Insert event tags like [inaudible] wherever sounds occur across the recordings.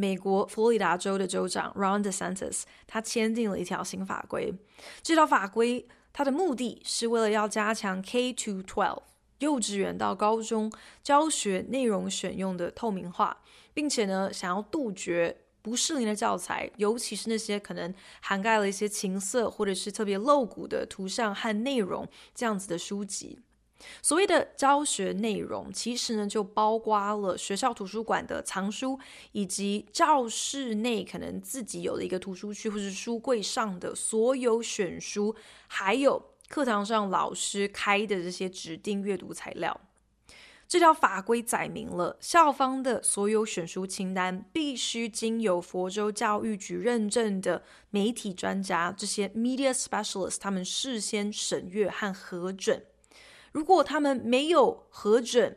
美国佛罗里达州的州长 Ron DeSantis 他签订了一条新法规。这条法规它的目的是为了要加强 K to twelve（ 幼稚园到高中教学内容选用的透明化，并且呢，想要杜绝不适龄的教材，尤其是那些可能涵盖了一些情色或者是特别露骨的图像和内容这样子的书籍。所谓的教学内容，其实呢就包括了学校图书馆的藏书，以及教室内可能自己有的一个图书区或是书柜上的所有选书，还有课堂上老师开的这些指定阅读材料。这条法规载明了校方的所有选书清单必须经由佛州教育局认证的媒体专家这些 media specialist，他们事先审阅和核准。如果他们没有核准，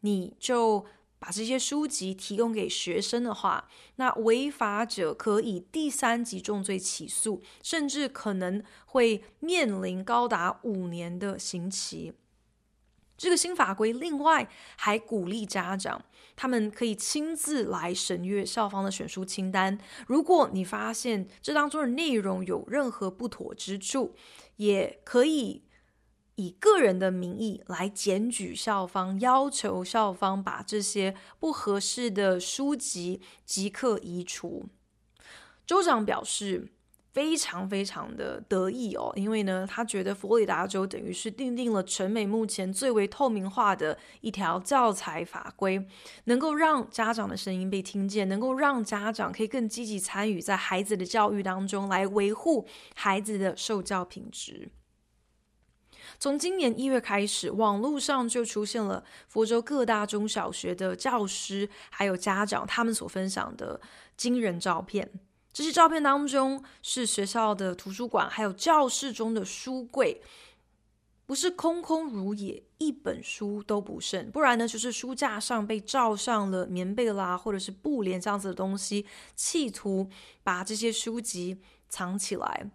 你就把这些书籍提供给学生的话，那违法者可以第三级重罪起诉，甚至可能会面临高达五年的刑期。这个新法规另外还鼓励家长，他们可以亲自来审阅校方的选书清单。如果你发现这当中的内容有任何不妥之处，也可以。以个人的名义来检举校方，要求校方把这些不合适的书籍即刻移除。州长表示非常非常的得意哦，因为呢，他觉得佛罗里达州等于是订定了全美目前最为透明化的一条教材法规，能够让家长的声音被听见，能够让家长可以更积极参与在孩子的教育当中，来维护孩子的受教品质。从今年一月开始，网络上就出现了福州各大中小学的教师还有家长他们所分享的惊人照片。这些照片当中是学校的图书馆还有教室中的书柜，不是空空如也，一本书都不剩；不然呢，就是书架上被罩上了棉被啦，或者是布帘这样子的东西，企图把这些书籍藏起来。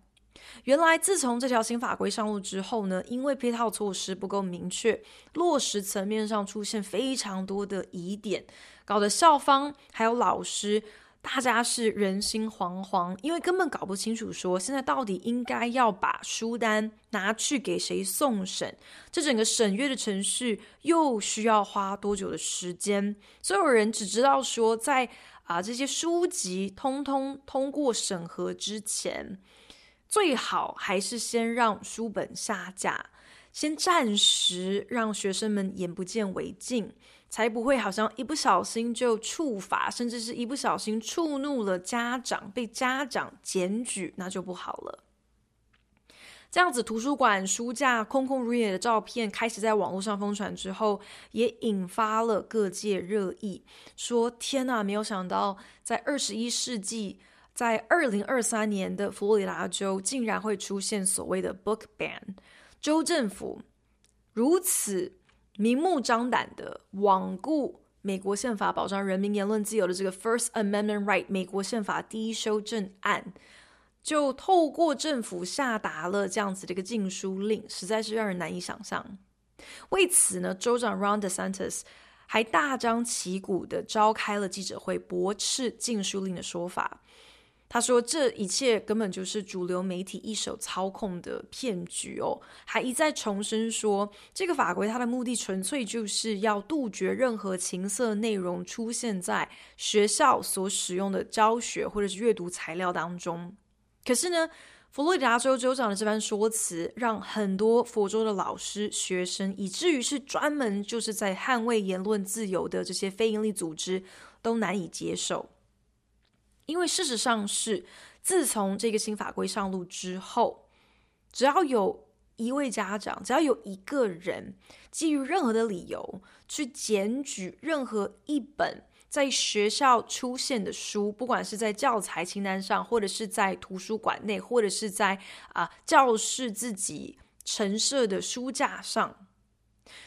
原来，自从这条新法规上路之后呢，因为配套措施不够明确，落实层面上出现非常多的疑点，搞得校方还有老师大家是人心惶惶，因为根本搞不清楚说现在到底应该要把书单拿去给谁送审，这整个审阅的程序又需要花多久的时间？所有人只知道说在，啊这些书籍通通通过审核之前。最好还是先让书本下架，先暂时让学生们眼不见为净，才不会好像一不小心就触法，甚至是一不小心触怒了家长，被家长检举，那就不好了。这样子图书馆书架空空如也的照片开始在网络上疯传之后，也引发了各界热议，说天哪，没有想到在二十一世纪。在二零二三年的佛罗里达州，竟然会出现所谓的 book ban。州政府如此明目张胆的罔顾美国宪法保障人民言论自由的这个 First Amendment Right，美国宪法第一修正案，就透过政府下达了这样子的一个禁书令，实在是让人难以想象。为此呢，州长 Ron DeSantis 还大张旗鼓的召开了记者会，驳斥禁书令的说法。他说：“这一切根本就是主流媒体一手操控的骗局哦，还一再重申说，这个法规它的目的纯粹就是要杜绝任何情色内容出现在学校所使用的教学或者是阅读材料当中。可是呢，佛罗里达州州长的这番说辞，让很多佛州的老师、学生，以至于是专门就是在捍卫言论自由的这些非营利组织，都难以接受。”因为事实上是，自从这个新法规上路之后，只要有一位家长，只要有一个人基于任何的理由去检举任何一本在学校出现的书，不管是在教材清单上，或者是在图书馆内，或者是在啊、教室自己陈设的书架上，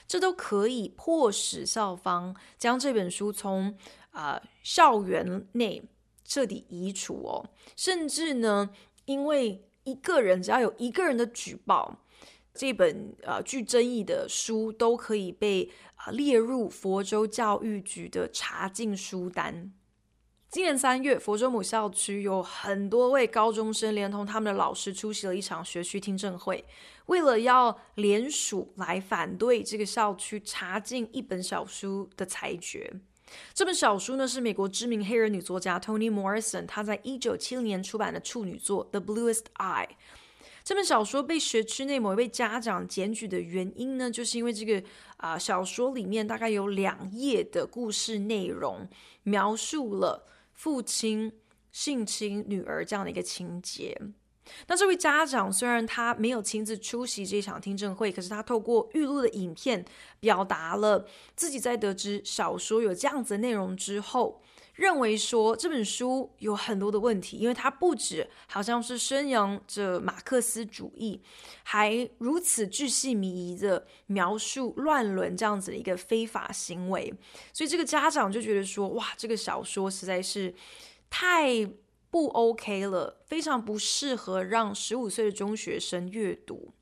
这都可以迫使校方将这本书从啊、校园内彻底移除哦。甚至呢，因为一个人只要有一个人的举报。这本呃具争议的书都可以被、呃、列入佛州教育局的查禁书单。今年三月，佛州某校区有很多位高中生连同他们的老师出席了一场学区听证会，为了要联署来反对这个校区查禁一本小书的裁决。这本小书呢是美国知名黑人女作家 Toni Morrison 她在一九七零年出版的处女作《The Bluest Eye》。这本小说被学区内某一位家长检举的原因呢，就是因为这个啊、小说里面大概有两页的故事内容，描述了父亲性侵女儿这样的一个情节。那这位家长虽然他没有亲自出席这场听证会，可是他透过预录的影片，表达了自己在得知小说有这样子的内容之后。认为说这本书有很多的问题，因为它不止好像是宣扬着马克思主义，还如此巨细靡遗的描述乱伦这样子的一个非法行为，所以这个家长就觉得说，哇，这个小说实在是太不 OK 了，非常不适合让十五岁的中学生阅读。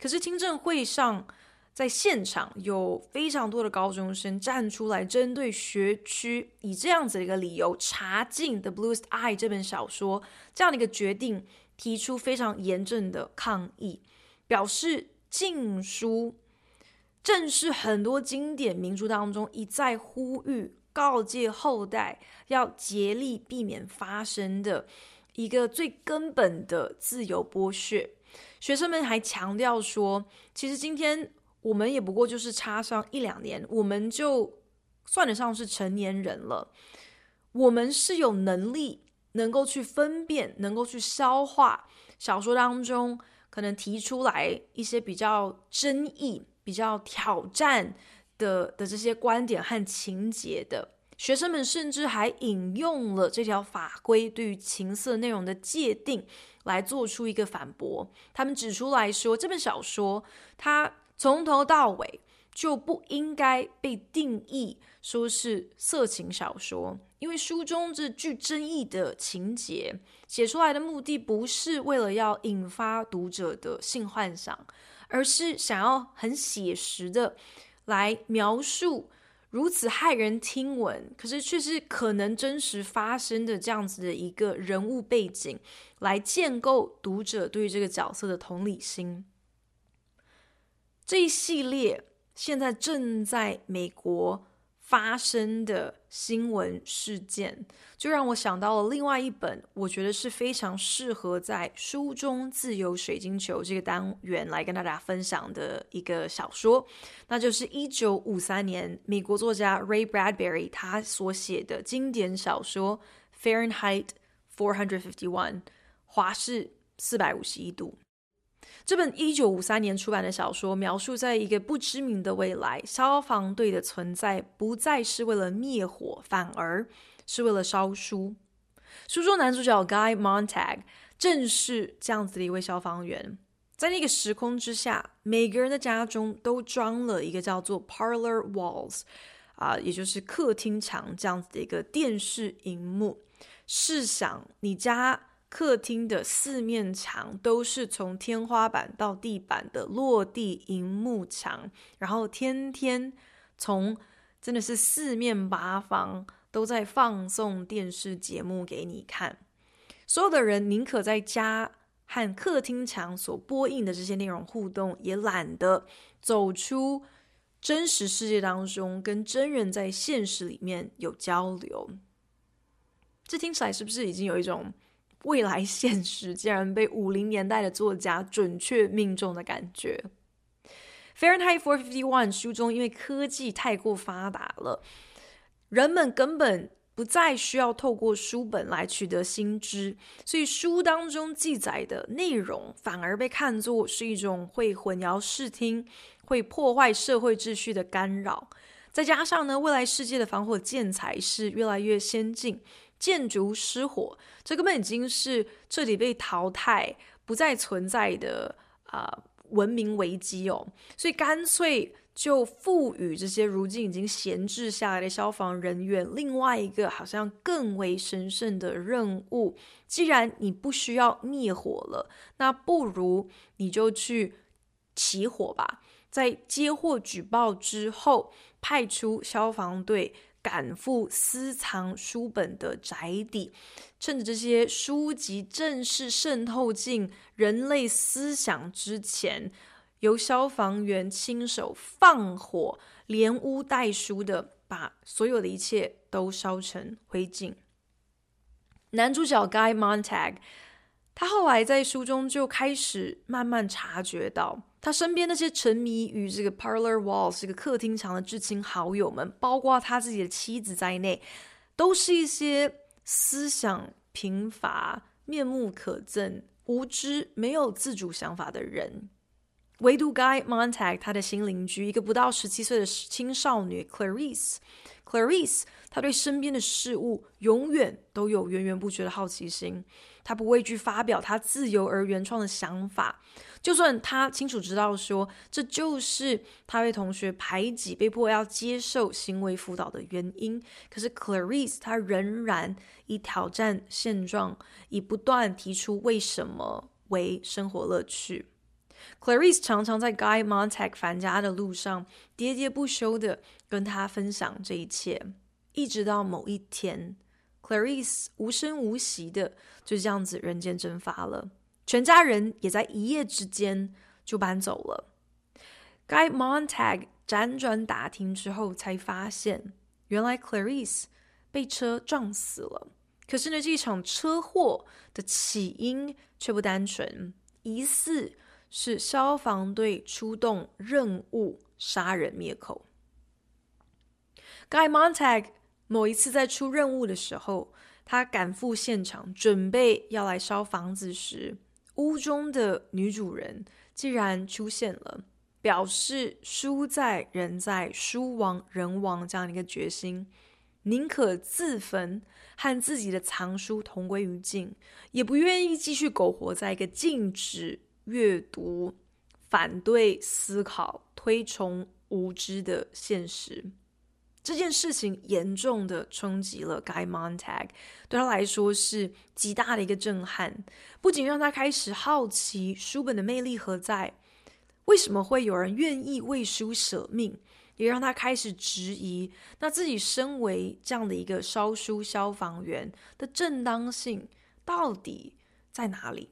可是听证会上。在现场有非常多的高中生站出来，针对学区以这样子的一个理由查禁《The Bluest Eye》这本小说这样的一个决定，提出非常严正的抗议，表示禁书正是很多经典名著当中一再呼吁告诫后代要竭力避免发生的一个最根本的自由剥削。学生们还强调说，其实今天。我们也不过就是差上一两年，我们就算得上是成年人了。我们是有能力能够去分辨、能够去消化小说当中可能提出来一些比较争议、比较挑战的的这些观点和情节的。学生们甚至还引用了这条法规对于情色内容的界定来做出一个反驳。他们指出来说，这本小说它。从头到尾就不应该被定义说是色情小说，因为书中这具争议的情节写出来的目的不是为了要引发读者的性幻想，而是想要很写实的来描述如此骇人听闻，可是却是可能真实发生的这样子的一个人物背景，来建构读者对这个角色的同理心。这一系列现在正在美国发生的新闻事件，就让我想到了另外一本我觉得是非常适合在书中自由水晶球这个单元来跟大家分享的一个小说，那就是一九五三年美国作家 Ray Bradbury 他所写的经典小说《Fahrenheit 451》华氏四百五十一度。这本一九五三年出版的小说，描述在一个不知名的未来，消防队的存在不再是为了灭火，反而是为了烧书。书中男主角 Guy Montag 正是这样子的一位消防员。在那个时空之下，每个人的家中都装了一个叫做 Parlor Walls，啊，也就是客厅墙这样子的一个电视荧幕。试想，你家。客厅的四面墙都是从天花板到地板的落地荧幕墙，然后天天从真的是四面八方都在放送电视节目给你看。所有的人宁可在家和客厅墙所播映的这些内容互动，也懒得走出真实世界当中，跟真人在现实里面有交流。这听起来是不是已经有一种？未来现实竟然被五零年代的作家准确命中的感觉。Fahrenheit 451书中，因为科技太过发达了，人们根本不再需要透过书本来取得新知，所以书当中记载的内容反而被看作是一种会混淆视听、会破坏社会秩序的干扰。再加上呢，未来世界的防火建材是越来越先进，建筑失火，这根本已经是彻底被淘汰、不再存在的啊、文明危机哦。所以干脆就赋予这些如今已经闲置下来的消防人员另外一个好像更为神圣的任务。既然你不需要灭火了，那不如你就去起火吧。在接获举报之后，派出消防队赶赴私藏书本的宅邸，趁着这些书籍正式渗透进人类思想之前，由消防员亲手放火，连屋带书的把所有的一切都烧成灰烬。男主角 Guy Montag，他后来在书中就开始慢慢察觉到。他身边那些沉迷于这个 parlor walls 这个客厅墙的至亲好友们，包括他自己的妻子在内，都是一些思想贫乏、面目可憎、无知、没有自主想法的人。唯独 Guy Montag 他的新邻居，一个不到十七岁的青少女 Clarice，Clarice，他对身边的事物永远都有源源不绝的好奇心。他不畏惧发表他自由而原创的想法，就算他清楚知道说这就是他被同学排挤、被迫要接受行为辅导的原因，可是 Clarice 他仍然以挑战现状、以不断提出为什么为生活乐趣。Clarice 常常在 Guy Montag 返家的路上喋喋不休地跟他分享这一切，一直到某一天。Clarice 无声无息的就这样子人间蒸发了，全家人也在一夜之间就搬走了。Guy Montag 辗转打听之后，才发现原来 Clarice 被车撞死了。可是呢，这一场车祸的起因却不单纯，疑似是消防队出动任务杀人灭口。Guy Montag。某一次在出任务的时候，他赶赴现场，准备要来烧房子时，屋中的女主人竟然出现了，表示书在人在，书亡人亡这样的一个决心，宁可自焚，和自己的藏书同归于尽，也不愿意继续苟活在一个禁止阅读、反对思考、推崇无知的现实。这件事情严重的冲击了 Guy Montag，对他来说是极大的一个震撼。不仅让他开始好奇书本的魅力何在，为什么会有人愿意为书舍命，也让他开始质疑那自己身为这样的一个烧书消防员的正当性到底在哪里。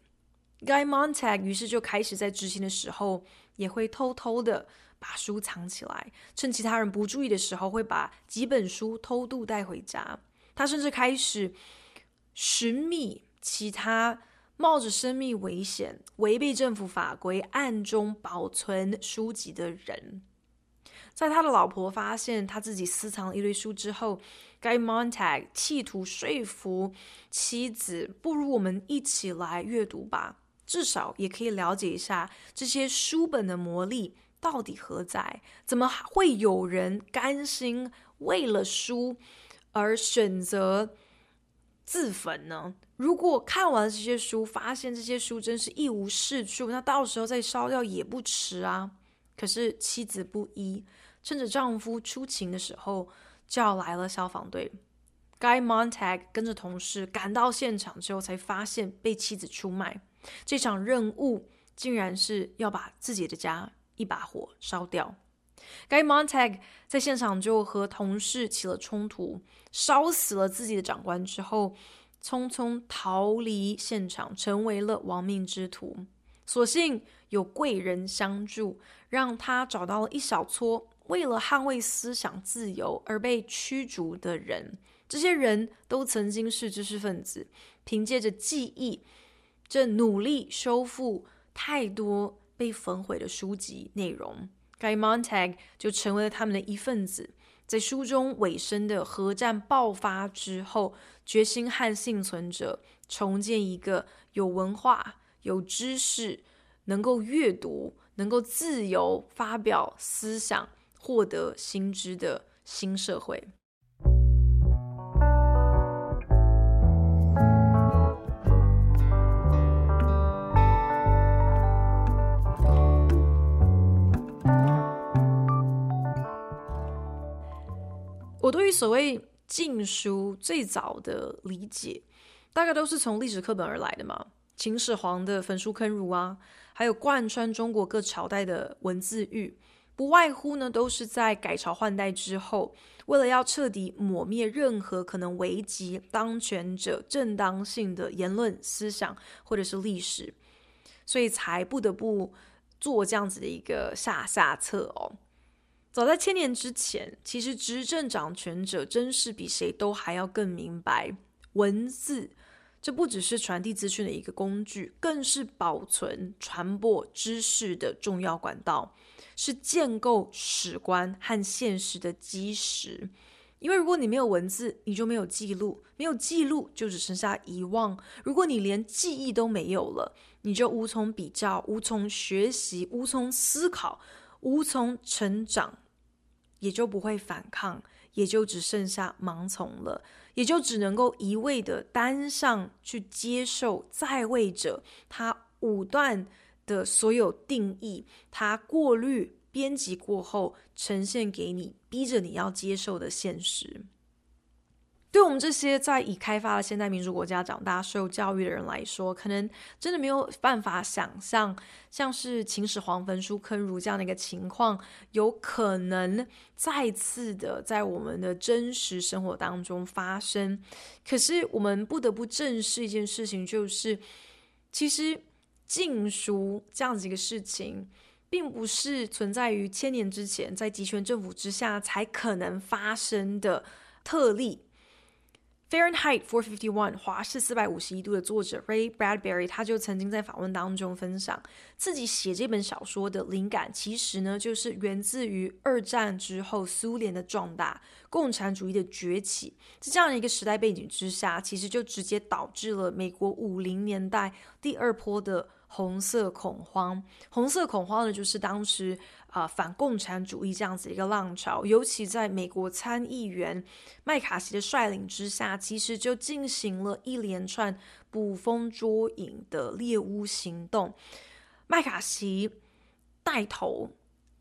Guy Montag 于是就开始在执行的时候也会偷偷的。把书藏起来，趁其他人不注意的时候，会把几本书偷渡带回家。他甚至开始寻觅其他冒着生命危险、违背政府法规、暗中保存书籍的人。在他的老婆发现他自己私藏了一堆书之后，Guy Montag 企图说服妻子：“不如我们一起来阅读吧，至少也可以了解一下这些书本的魔力。”到底何在？怎么会有人甘心为了书而选择自焚呢？如果看完这些书，发现这些书真是一无是处，那到时候再烧掉也不迟啊。可是妻子不依，趁着丈夫出勤的时候，叫来了消防队。Guy Montag 跟着同事赶到现场之后，才发现被妻子出卖。这场任务竟然是要把自己的家。一把火烧掉，Guy Montag 在现场就和同事起了冲突，烧死了自己的长官之后，匆匆逃离现场，成为了亡命之徒。所幸有贵人相助，让他找到了一小撮为了捍卫思想自由而被驱逐的人。这些人都曾经是知识分子，凭借着记忆，正努力修复太多。被焚毁的书籍内容，Guy Montag 就成为了他们的一份子。在书中尾声的核战爆发之后，决心和幸存者重建一个有文化、有知识、能够阅读、能够自由发表思想、获得新知的新社会。我对于所谓禁书最早的理解，大概都是从历史课本而来的嘛。秦始皇的焚书坑儒啊，还有贯穿中国各朝代的文字狱，不外乎呢都是在改朝换代之后，为了要彻底抹灭任何可能危及当权者正当性的言论、思想或者是历史，所以才不得不做这样子的一个下下策哦。早在千年之前，其实执政掌权者真是比谁都还要更明白，文字这不只是传递资讯的一个工具，更是保存、传播知识的重要管道，是建构史观和现实的基石。因为如果你没有文字，你就没有记录；没有记录，就只剩下遗忘。如果你连记忆都没有了，你就无从比较、无从学习、无从思考、无从成长。也就不会反抗，也就只剩下盲从了，也就只能够一味的单上去接受在位者他武断的所有定义，他过滤编辑过后呈现给你，逼着你要接受的现实。对我们这些在已开发的现代民主国家长大、受教育的人来说，可能真的没有办法想象，像是秦始皇焚书坑儒这样的一个情况，有可能再次的在我们的真实生活当中发生。可是，我们不得不正视一件事情，就是其实禁书这样子一个事情，并不是存在于千年之前，在集权政府之下才可能发生的特例。Fahrenheit 451华氏四百五十一度的作者 Ray Bradbury，他就曾经在访问当中分享自己写这本小说的灵感，其实呢就是源自于二战之后苏联的壮大、共产主义的崛起，在这样的一个时代背景之下，其实就直接导致了美国五零年代第二波的红色恐慌。红色恐慌呢，就是当时。啊、反共产主义这样子一个浪潮，尤其在美国参议员麦卡锡的率领之下，其实就进行了一连串捕风捉影的猎巫行动。麦卡锡带头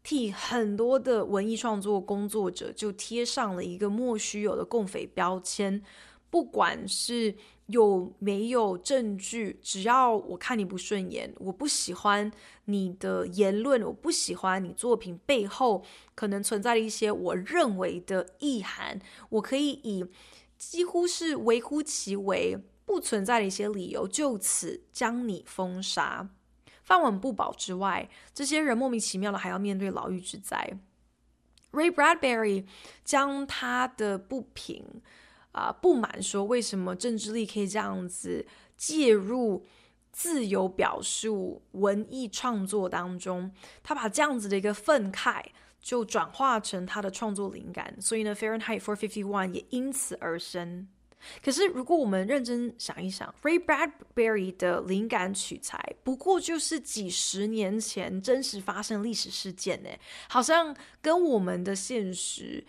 替很多的文艺创作工作者就贴上了一个莫须有的共匪标签，不管是。有没有证据？只要我看你不顺眼，我不喜欢你的言论，我不喜欢你作品背后可能存在的一些我认为的意涵，我可以以几乎是微乎其微、不存在的一些理由，就此将你封杀，饭碗不保之外，这些人莫名其妙的还要面对牢狱之灾。Ray Bradbury 将他的不平。啊，不满说为什么政治力可以这样子介入自由表述、文艺创作当中，他把这样子的一个愤慨就转化成他的创作灵感，所以呢，Fahrenheit 451也因此而生。可是，如果我们认真想一想，Ray Bradbury 的灵感取材不过就是几十年前真实发生历史事件呢，好像跟我们的现实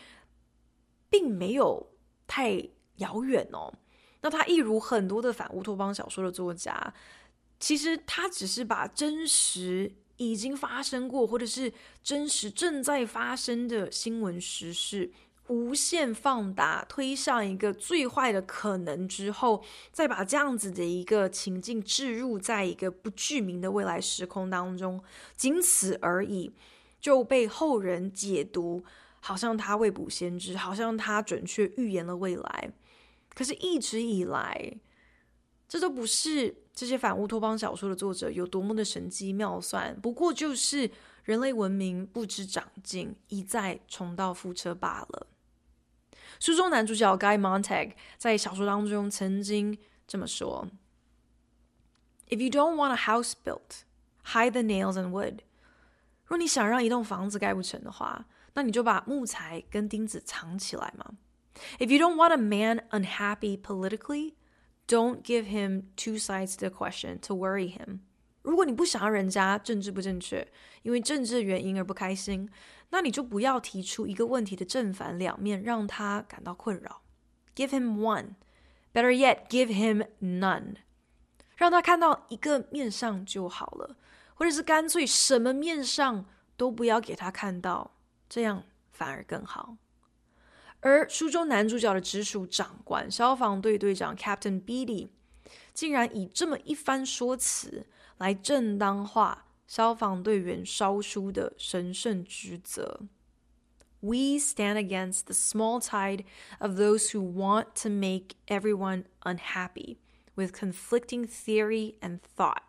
并没有太。遥远哦，那他一如很多的反乌托邦小说的作家，其实他只是把真实已经发生过，或者是真实正在发生的新闻时事，无限放大，推向一个最坏的可能之后，再把这样子的一个情境置入在一个不具名的未来时空当中，仅此而已，就被后人解读，好像他未卜先知，好像他准确预言了未来。可是，一直以来，这都不是这些反乌托邦小说的作者有多么的神机妙算，不过就是人类文明不知长进，一再重蹈覆辙罢了。书中男主角 Guy Montag 在小说当中曾经这么说：“If you don't want a house built, hide the nails and wood。若你想让一栋房子盖不成的话，那你就把木材跟钉子藏起来嘛。” If you don't want a man unhappy politically, don't give him two sides to the question to worry him. 如果你不想让人家政治不正确，因为政治原因而不开心，那你就不要提出一个问题的正反两面，让他感到困扰。Give him one, better yet, give him none，让他看到一个面上就好了，或者是干脆什么面上都不要给他看到，这样反而更好。 而书中男主角的直属长官消防队队长 Captain Beatty，竟然以这么一番说辞。来正当化消防队员烧书的神圣职责。We stand against the small tide of those who want to make everyone unhappy with conflicting theory and thought。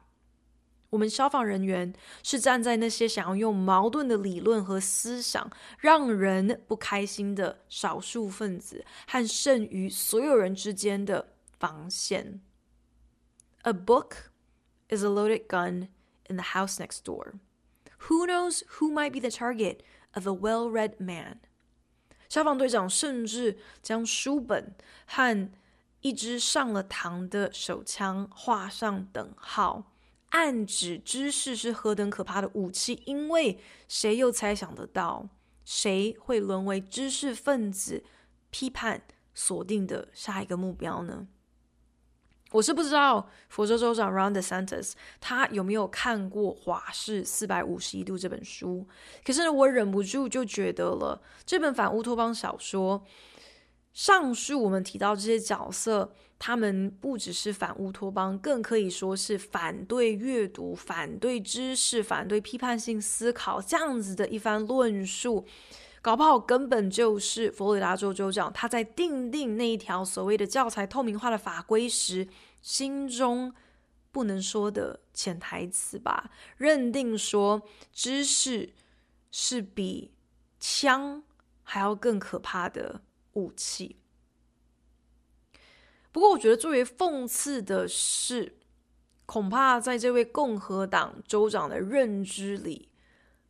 我们消防人员是站在那些想要用矛盾的理论和思想让人不开心的少数分子和剩余所有人之间的防线。A book。is a loaded gun in the house next door. Who knows who might be the target of a well-read man? 消防队长甚至将书本和一支上了膛的手枪画上等号， 暗指知识是何等可怕的武器。因为谁又猜想得到，谁会沦为知识分子批判锁定的下一个目标呢？我是不知道佛州州长 Ron DeSantis 他有没有看过《华氏四百五十一度》这本书，可是呢，我忍不住就觉得了，这本反乌托邦小说，上述我们提到这些角色，他们不只是反乌托邦，更可以说是反对阅读、反对知识、反对批判性思考这样子的一番论述。搞不好根本就是佛罗里达州州长他在订定那一条所谓的教材透明化的法规时，心中不能说的潜台词吧？认定说知识是比枪还要更可怕的武器。不过，我觉得最为讽刺的是，恐怕在这位共和党州长的认知里，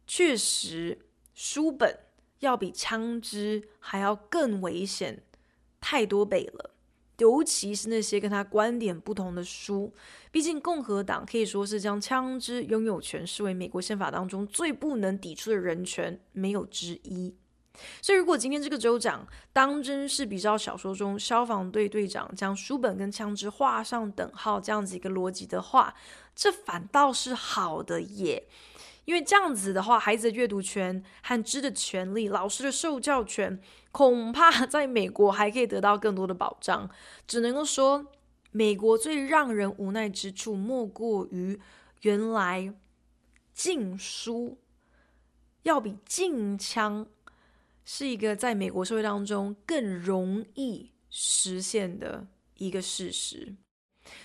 确实书本。要比枪支还要更危险太多倍了，尤其是那些跟他观点不同的书。毕竟共和党可以说是将枪支拥有权视为美国宪法当中最不能抵触的人权，没有之一。所以，如果今天这个州长当真是比较小说中消防队队长将书本跟枪支画上等号这样子一个逻辑的话，这反倒是好的耶。因为这样子的话，孩子的阅读权和知的权利，老师的受教权，恐怕 [laughs] 在美国还可以得到更多的保障。只能够说，美国最让人无奈之处，莫过于原来禁书要比禁枪是一个在美国社会当中更容易实现的一个事实。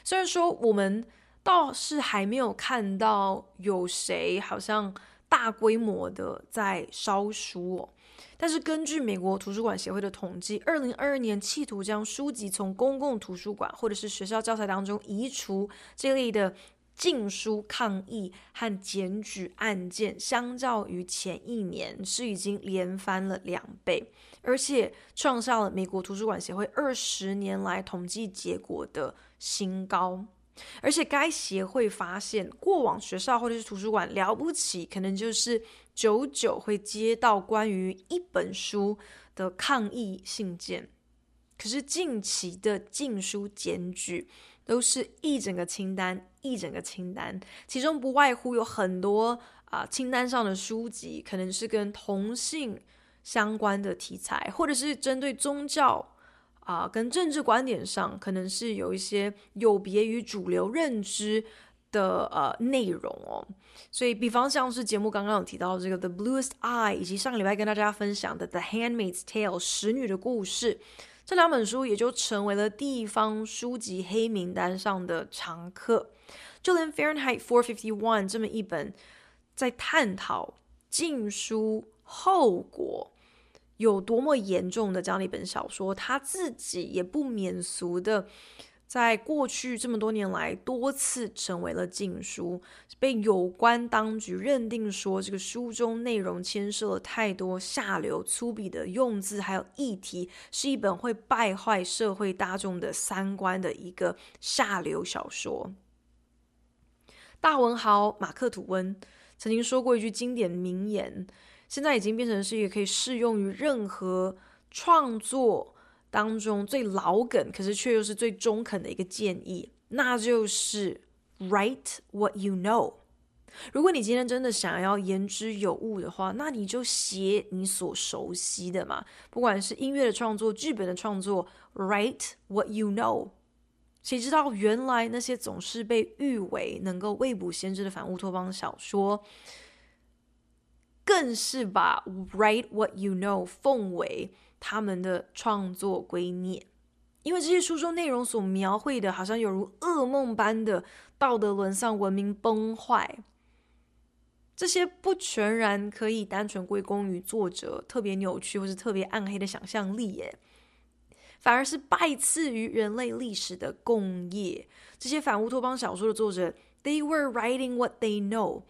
虽然说我们。倒是还没有看到有谁好像大规模的在烧书哦，但是根据美国图书馆协会的统计，二零二二年企图将书籍从公共图书馆或者是学校教材当中移除这类的禁书抗议和检举案件，相较于前一年是已经连翻了两倍，而且创下了美国图书馆协会二十年来统计结果的新高。而且该协会发现，过往学校或者是图书馆了不起，可能就是久久会接到关于一本书的抗议信件。可是近期的禁书检举，都是一整个清单，一整个清单，其中不外乎有很多啊、清单上的书籍可能是跟同性相关的题材，或者是针对宗教。啊，跟政治观点上可能是有一些有别于主流认知的呃内容哦，所以比方像是节目刚刚有提到这个《The Bluest Eye》，以及上个礼拜跟大家分享的《The Handmaid's Tale》使女的故事，这两本书也就成为了地方书籍黑名单上的常客。就连《Fahrenheit 451》这么一本在探讨禁书后果。有多么严重的这样的一本小说，他自己也不免俗的，在过去这么多年来多次成为了禁书，被有关当局认定说这个书中内容牵涉了太多下流粗鄙的用字，还有议题，是一本会败坏社会大众的三观的一个下流小说。大文豪马克·吐温曾经说过一句经典名言，现在已经变成是一个可以适用于任何创作当中最老梗，可是却又是最中肯的一个建议，那就是 “Write what you know”。如果你今天真的想要言之有物的话，那你就写你所熟悉的嘛，不管是音乐的创作、剧本的创作，Write what you know。谁知道原来那些总是被誉为能够未卜先知的反乌托邦小说，更是把 Write what you know 奉为他们的创作圭臬。因为这些书中内容所描绘的，好像有如噩梦般的道德沦丧、文明崩坏。这些不全然可以单纯归功于作者特别扭曲或是特别暗黑的想象力，耶，反而是拜赐于人类历史的共业。这些反乌托邦小说的作者，they were writing what they know。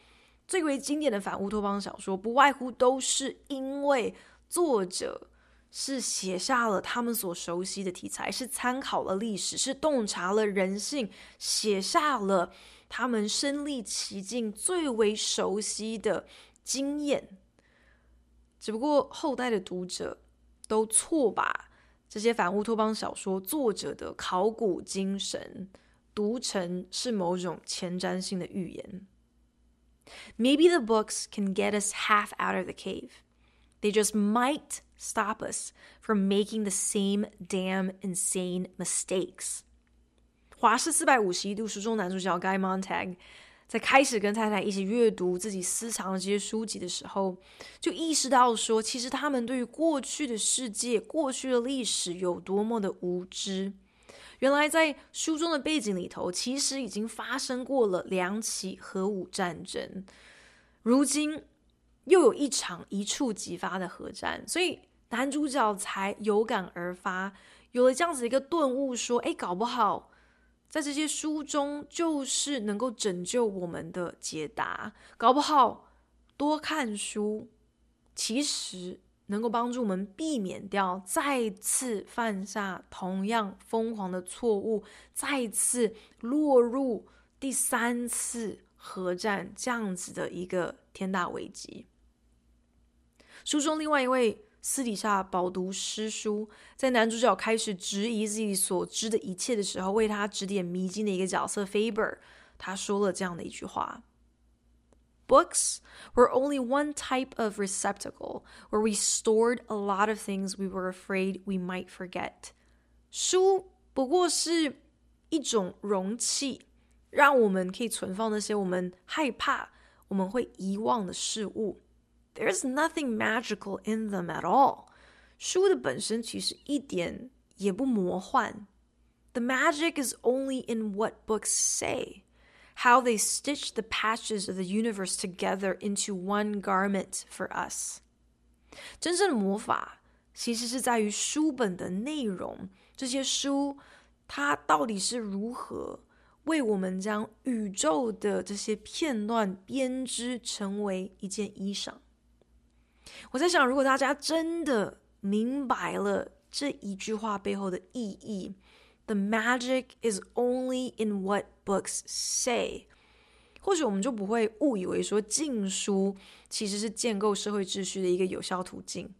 最为经典的反乌托邦小说，不外乎都是因为作者是写下了他们所熟悉的题材，是参考了历史，是洞察了人性，写下了。他们身历其境，最为熟悉的经验，只不过后代的读者都错把这些反乌托邦小说作者的考古精神读成是某种前瞻性的预言。Maybe the books can get us half out of the cave. They just might stop us from making the same damn insane mistakes. 华氏四百五十一度书中男主角 Guy Montag 在开始跟太太一起阅读自己私藏的这些书籍的时候，就意识到说，其实他们对于过去的世界、过去的历史有多么的无知。原来在书中的背景里头，其实已经发生过了两起核武战争，如今又有一场一触即发的核战，所以男主角才有感而发，有了这样子一个顿悟，说：“哎，搞不好。”在这些书中，就是能够拯救我们的解答。搞不好多看书，其实能够帮助我们避免掉再次犯下同样疯狂的错误，再次落入第三次核战这样子的一个天大危机。书中另外一位。私底下饱读诗书，在男主角开始质疑自己所知的一切的时候，为他指点迷津的一个角色 Faber，他说了这样的一句话：“Books were only one type of receptacle where we stored a lot of things we were afraid we might forget。”书不过是一种容器，让我们可以存放那些我们害怕我们会遗忘的事物。There's nothing magical in them at all。书的本身其实一点也不魔幻。The magic is only in what books say, how they stitch the patches of the universe together into one garment for us。真正的魔法其实是在于书本的内容，这些书它到底是如何为我们将宇宙的这些片段编织成为一件衣裳。 我在想，如果大家真的明白了这一句话背后的意义，“The magic is only in what books say”，或许我们就不会误以为说禁书其实是建构社会秩序的一个有效途径。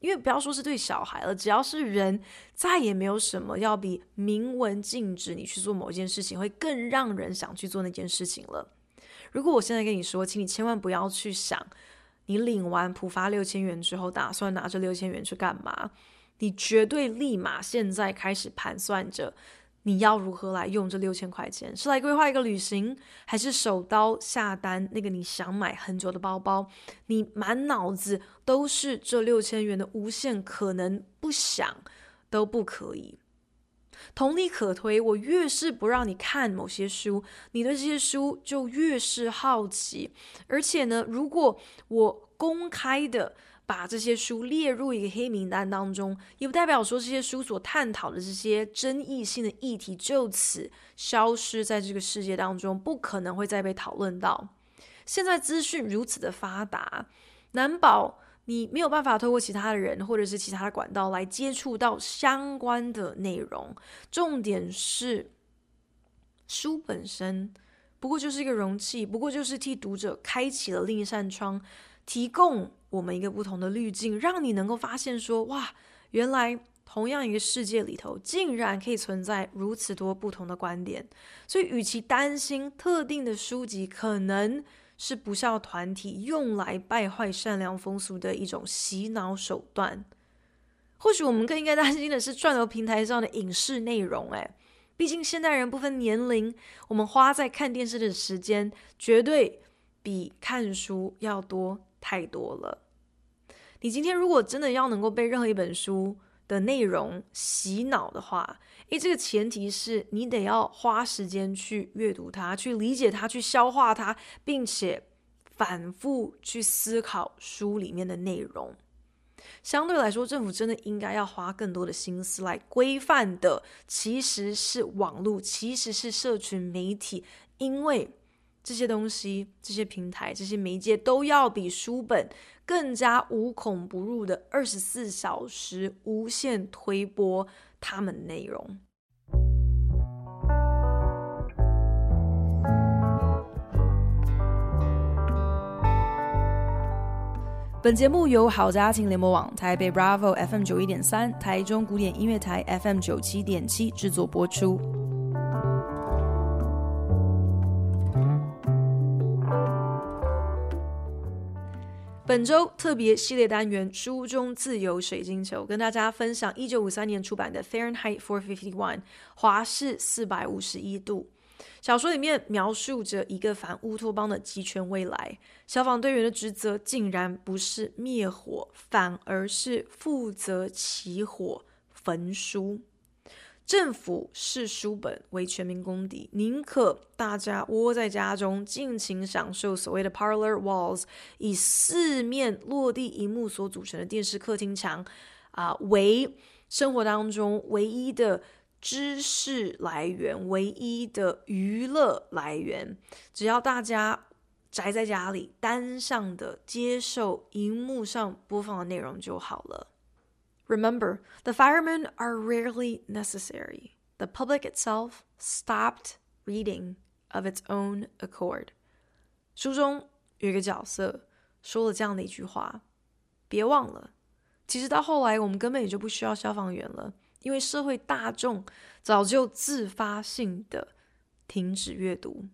因为不要说是对小孩了，只要是人，再也没有什么要比明文禁止你去做某件事情会更让人想去做那件事情了。如果我现在跟你说，请你千万不要去想。你领完浦发六千元之后，打算拿这六千元去干嘛？你绝对立马现在开始盘算着，你要如何来用这六千块钱？是来规划一个旅行，还是手刀下单那个你想买很久的包包？你满脑子都是这六千元的无限可能，不想都不可以。同理可推，我越是不让你看某些书，你对这些书就越是好奇。而且呢，如果我公开的把这些书列入一个黑名单当中，也不代表说这些书所探讨的这些争议性的议题就此消失在这个世界当中，不可能会再被讨论到。现在资讯如此的发达，难保。你没有办法透过其他的人或者是其他的管道来接触到相关的内容。重点是，书本身不过就是一个容器，不过就是替读者开启了另一扇窗，提供我们一个不同的滤镜，让你能够发现说，哇，原来同样一个世界里头，竟然可以存在如此多不同的观点。所以，与其担心特定的书籍可能是不孝团体用来败坏善良风俗的一种洗脑手段，或许我们更应该担心的是串流平台上的影视内容。哎。毕竟现代人不分年龄，我们花在看电视的时间绝对比看书要多太多了。你今天如果真的要能够被任何一本书的内容洗脑的话，诶，这个前提是你得要花时间去阅读它，去理解它，去消化它，并且反复去思考书里面的内容。相对来说，政府真的应该要花更多的心思来规范的，其实是网络，其实是社群媒体，因为这些东西、这些平台、这些媒介都要比书本更加无孔不入的二十四小时无限推播他们内容。本节目由好家庭联盟网、台北 Bravo FM 九一点三、台中古典音乐台 FM 九七点七制作播出。本周特别系列单元《书中自由水晶球》，跟大家分享一九五三年出版的《Fahrenheit 451》华氏四百五十一度。小说里面描述着一个反乌托邦的极权未来，消防队员的职责竟然不是灭火，反而是负责起火焚书。政府视书本为全民公敌，宁可大家窝在家中尽情享受所谓的 parlor walls，以四面落地荧幕所组成的电视客厅墙啊、为生活当中唯一的。知识来源，唯一的娱乐来源，只要大家宅在家里，单向的接受荧幕上播放的内容就好了。Remember, the firemen are rarely necessary. The public itself stopped reading of its own accord. 书中有一个角色说了这样的一句话，别忘了，其实到后来我们根本也就不需要消防员了。因为社会大众早就自发性的停止阅读。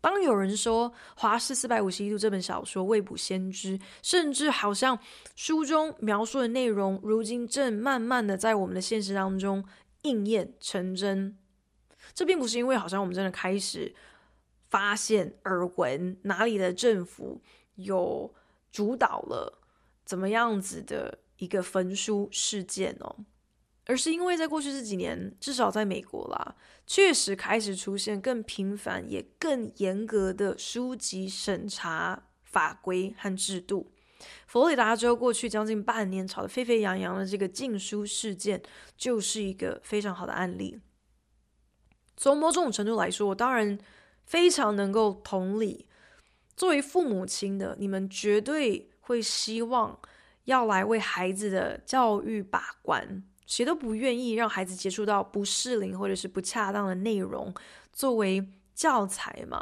当有人说《华氏四百五十一度》这本小说未卜先知，甚至好像书中描述的内容，如今正慢慢的在我们的现实当中应验成真，这并不是因为好像我们真的开始发现耳闻哪里的政府有主导了怎么样子的一个焚书事件哦。而是因为在过去这几年，至少在美国啦，确实开始出现更频繁也更严格的书籍审查法规和制度。佛罗里达州过去将近半年吵得沸沸扬扬的这个禁书事件，就是一个非常好的案例。从某种程度来说，我当然非常能够同理，作为父母亲的你们，绝对会希望要来为孩子的教育把关。谁都不愿意让孩子接触到不适龄或者是不恰当的内容作为教材嘛。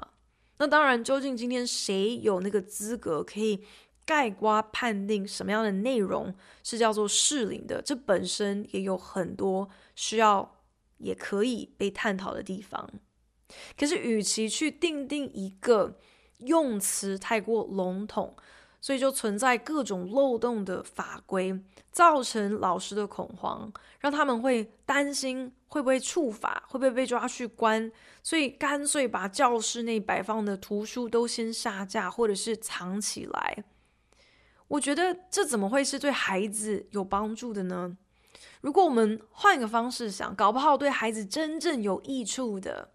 那当然，究竟今天谁有那个资格可以概括判定什么样的内容是叫做适龄的？这本身也有很多需要也可以被探讨的地方。可是，与其去定定一个用词太过笼统，所以就存在各种漏洞的法规，造成老师的恐慌，让他们会担心会不会触法，会不会被抓去关，所以干脆把教室内摆放的图书都先下架，或者是藏起来。我觉得这怎么会是对孩子有帮助的呢？如果我们换一个方式想，搞不好对孩子真正有益处的，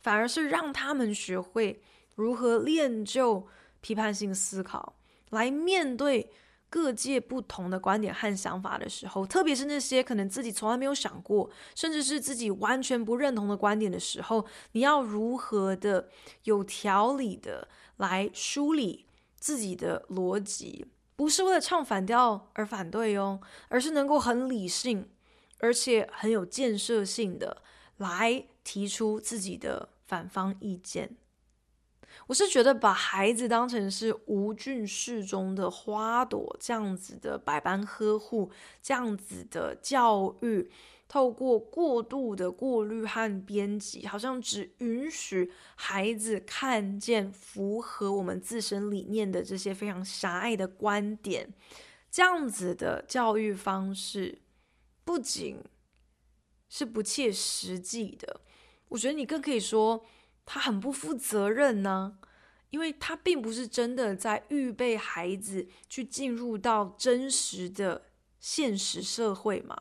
反而是让他们学会如何练就批判性思考。来面对各界不同的观点和想法的时候，特别是那些可能自己从来没有想过，甚至是自己完全不认同的观点的时候，你要如何的有条理的来梳理自己的逻辑，不是为了唱反调而反对哦，而是能够很理性，而且很有建设性的来提出自己的反方意见。我是觉得把孩子当成是无菌室中的花朵，这样子的百般呵护，这样子的教育，透过过度的过滤和编辑，好像只允许孩子看见符合我们自身理念的这些非常狭隘的观点，这样子的教育方式，不仅是不切实际的，我觉得你更可以说。他很不负责任呢，因为他并不是真的在预备孩子去进入到真实的现实社会嘛。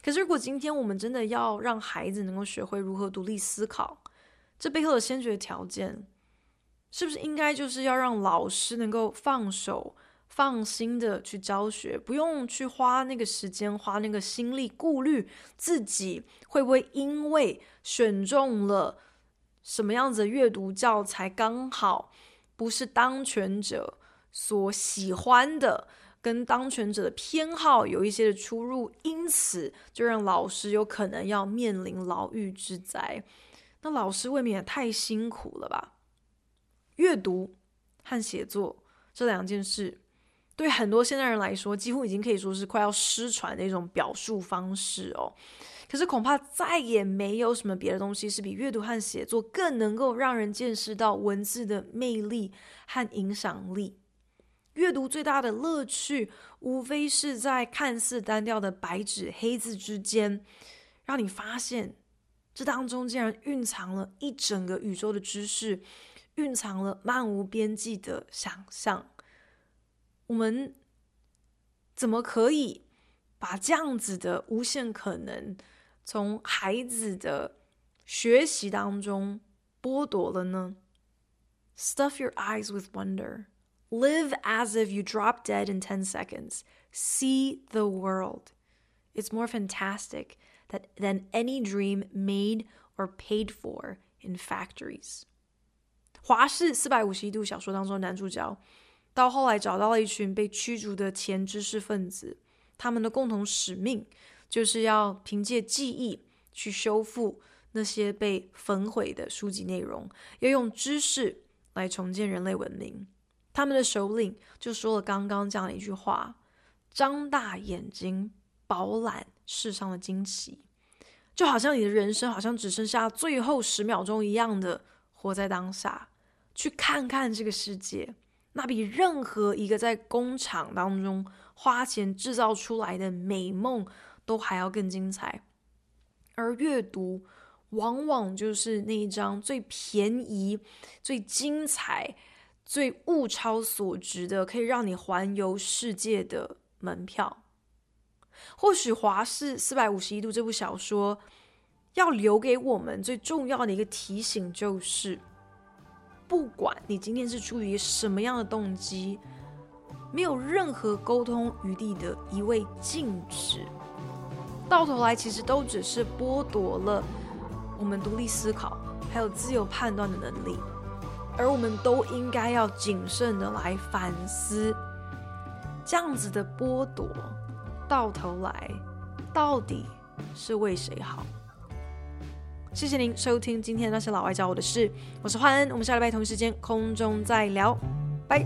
可是，如果今天我们真的要让孩子能够学会如何独立思考，这背后的先决条件，是不是应该就是要让老师能够放手、放心的去教学，不用去花那个时间、花那个心力，顾虑自己会不会因为选中了。什么样子的阅读教材刚好不是当权者所喜欢的，跟当权者的偏好有一些的出入，因此就让老师有可能要面临牢狱之灾。那老师未免也太辛苦了吧？阅读和写作这两件事，对很多现代人来说，几乎已经可以说是快要失传的一种表述方式哦。可是恐怕再也没有什么别的东西是比阅读和写作更能够让人见识到文字的魅力和影响力。阅读最大的乐趣，无非是在看似单调的白纸黑字之间，让你发现这当中竟然蕴藏了一整个宇宙的知识，蕴藏了漫无边际的想象。我们怎么可以把这样子的无限可能，从孩子的学习当中剥夺了呢？Stuff your eyes with wonder. Live as if you drop dead in ten seconds. See the world. It's more fantastic that than any dream made or paid for in factories. 华氏四百五十一度小说当中的男主角，到后来找到了一群被驱逐的前知识分子，他们的共同使命。 就是要凭借记忆去修复那些被焚毁的书籍内容，要用知识来重建人类文明。他们的首领就说了刚刚这样的一句话：“张大眼睛，饱览世上的惊奇，就好像你的人生好像只剩下最后十秒钟一样的活在当下，去看看这个世界，那比任何一个在工厂当中花钱制造出来的美梦。”都还要更精彩，而阅读往往就是那一张最便宜、最精彩、最物超所值的，可以让你环游世界的门票。或许《华氏四百五十一度》这部小说要留给我们最重要的一个提醒，就是不管你今天是出于什么样的动机，没有任何沟通余地的一味禁止。到头来，其实都只是剥夺了我们独立思考还有自由判断的能力，而我们都应该要谨慎的来反思，这样子的剥夺，到头来到底是为谁好？谢谢您收听今天的那些老外教我的事，我是焕恩，我们下礼拜同一时间空中再聊，拜。